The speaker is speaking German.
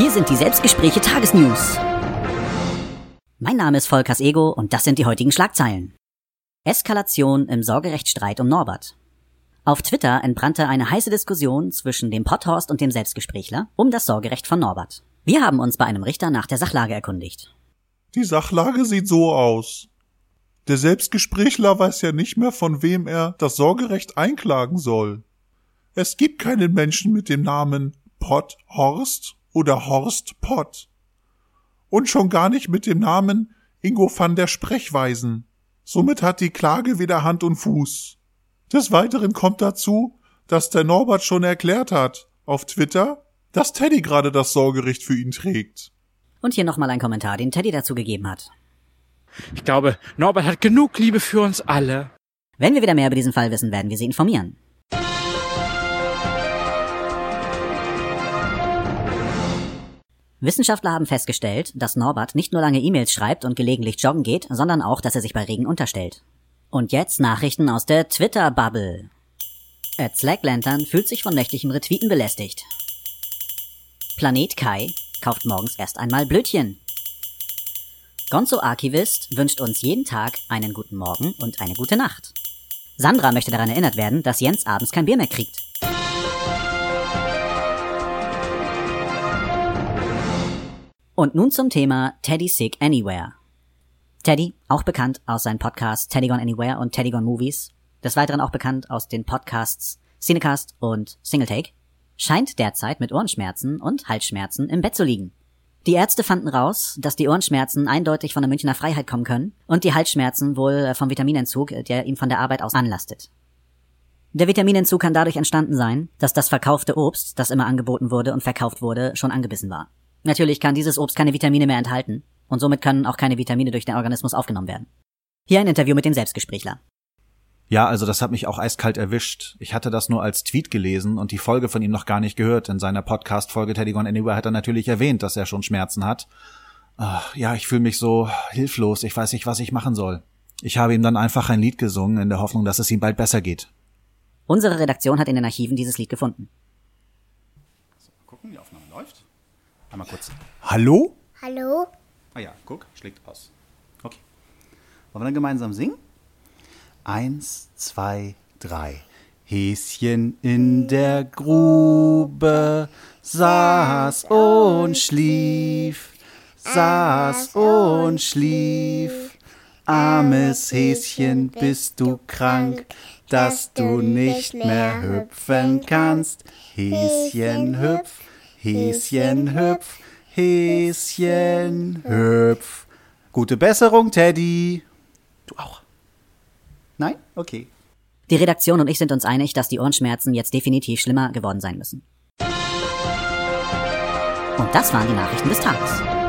Hier sind die Selbstgespräche Tagesnews. Mein Name ist Volkers Ego und das sind die heutigen Schlagzeilen. Eskalation im Sorgerechtsstreit um Norbert. Auf Twitter entbrannte eine heiße Diskussion zwischen dem Potthorst und dem Selbstgesprächler um das Sorgerecht von Norbert. Wir haben uns bei einem Richter nach der Sachlage erkundigt. Die Sachlage sieht so aus. Der Selbstgesprächler weiß ja nicht mehr, von wem er das Sorgerecht einklagen soll. Es gibt keinen Menschen mit dem Namen Pott Horst oder Horst Pott. Und schon gar nicht mit dem Namen Ingo van der Sprechweisen. Somit hat die Klage weder Hand und Fuß. Des Weiteren kommt dazu, dass der Norbert schon erklärt hat, auf Twitter, dass Teddy gerade das Sorgerecht für ihn trägt. Und hier nochmal ein Kommentar, den Teddy dazu gegeben hat. Ich glaube, Norbert hat genug Liebe für uns alle. Wenn wir wieder mehr über diesen Fall wissen, werden wir Sie informieren. Wissenschaftler haben festgestellt, dass Norbert nicht nur lange E-Mails schreibt und gelegentlich joggen geht, sondern auch, dass er sich bei Regen unterstellt. Und jetzt Nachrichten aus der Twitter-Bubble. Ed Slacklantern fühlt sich von nächtlichen Retweeten belästigt. Planet Kai kauft morgens erst einmal Blödchen. Gonzo Archivist wünscht uns jeden Tag einen guten Morgen und eine gute Nacht. Sandra möchte daran erinnert werden, dass Jens abends kein Bier mehr kriegt. Und nun zum Thema Teddy Sick Anywhere. Teddy, auch bekannt aus seinen Podcasts Teddy Gone Anywhere und Teddy Gone Movies, des Weiteren auch bekannt aus den Podcasts Cinecast und Singletake, scheint derzeit mit Ohrenschmerzen und Halsschmerzen im Bett zu liegen. Die Ärzte fanden raus, dass die Ohrenschmerzen eindeutig von der Münchner Freiheit kommen können und die Halsschmerzen wohl vom Vitaminentzug, der ihm von der Arbeit aus anlastet. Der Vitaminentzug kann dadurch entstanden sein, dass das verkaufte Obst, das immer angeboten wurde und verkauft wurde, schon angebissen war. Natürlich kann dieses Obst keine Vitamine mehr enthalten und somit können auch keine Vitamine durch den Organismus aufgenommen werden. Hier ein Interview mit dem Selbstgesprächler. Ja, also das hat mich auch eiskalt erwischt. Ich hatte das nur als Tweet gelesen und die Folge von ihm noch gar nicht gehört. In seiner Podcast-Folge Teddy Gone Anywhere hat er natürlich erwähnt, dass er schon Schmerzen hat. Ach, ja, ich fühle mich so hilflos. Ich weiß nicht, was ich machen soll. Ich habe ihm dann einfach ein Lied gesungen, in der Hoffnung, dass es ihm bald besser geht. Unsere Redaktion hat in den Archiven dieses Lied gefunden. So, gucken, die Aufnahme läuft. Einmal kurz. Hallo? Hallo? Ah ja, guck, schlägt aus. Okay. Wollen wir dann gemeinsam singen? Eins, zwei, drei. Häschen in der Grube saß und schlief, saß und schlief. Armes Häschen, bist du krank, dass du nicht mehr hüpfen kannst. Häschen hüpf, Häschen hüpf, Häschen hüpf. Gute Besserung, Teddy. Du auch. Nein? Okay. Die Redaktion und ich sind uns einig, dass die Ohrenschmerzen jetzt definitiv schlimmer geworden sein müssen. Und das waren die Nachrichten des Tages.